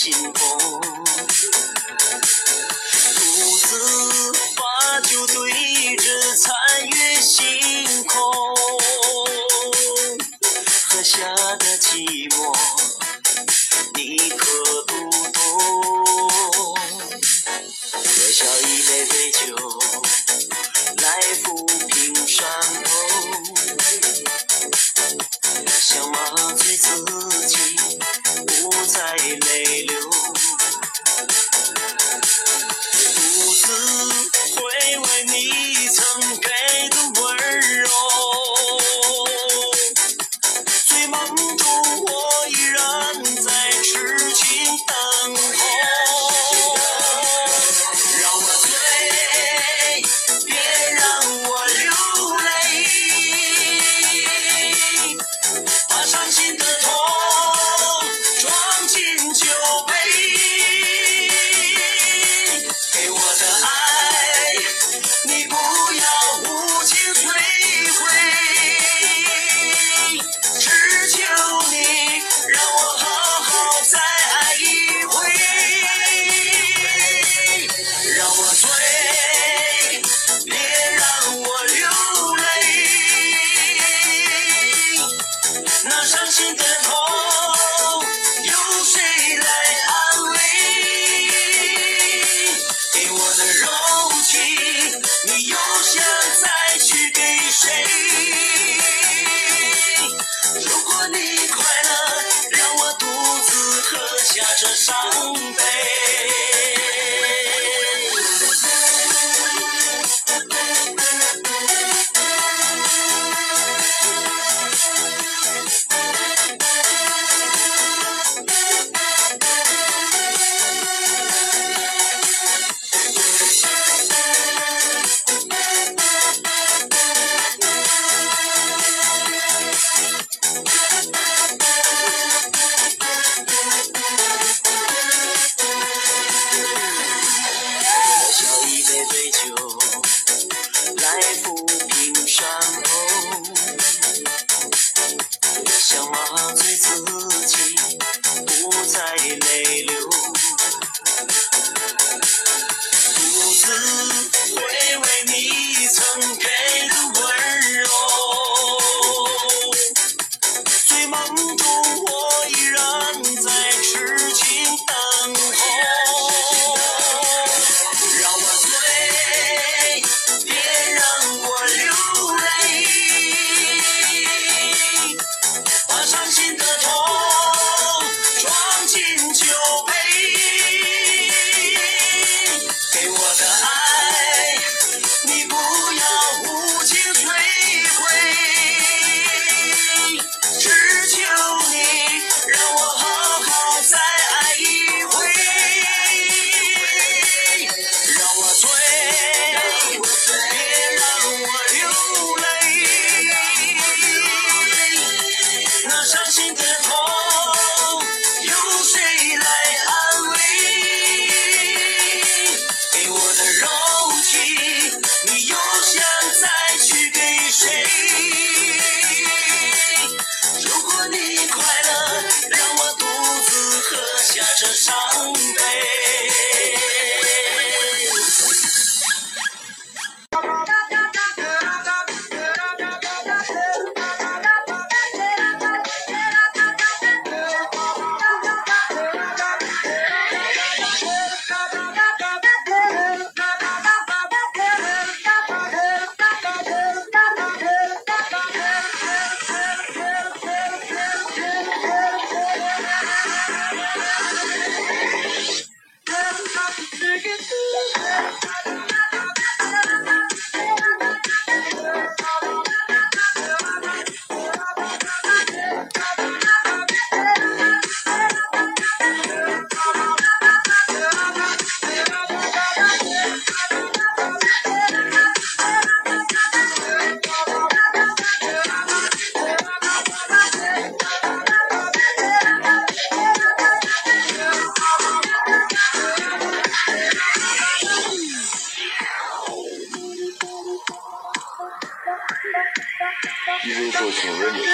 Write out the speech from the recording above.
心痛独自把酒对着残月星空喝下的寂寞你可喝一杯醉酒来抚。伤悲 Joking Remix.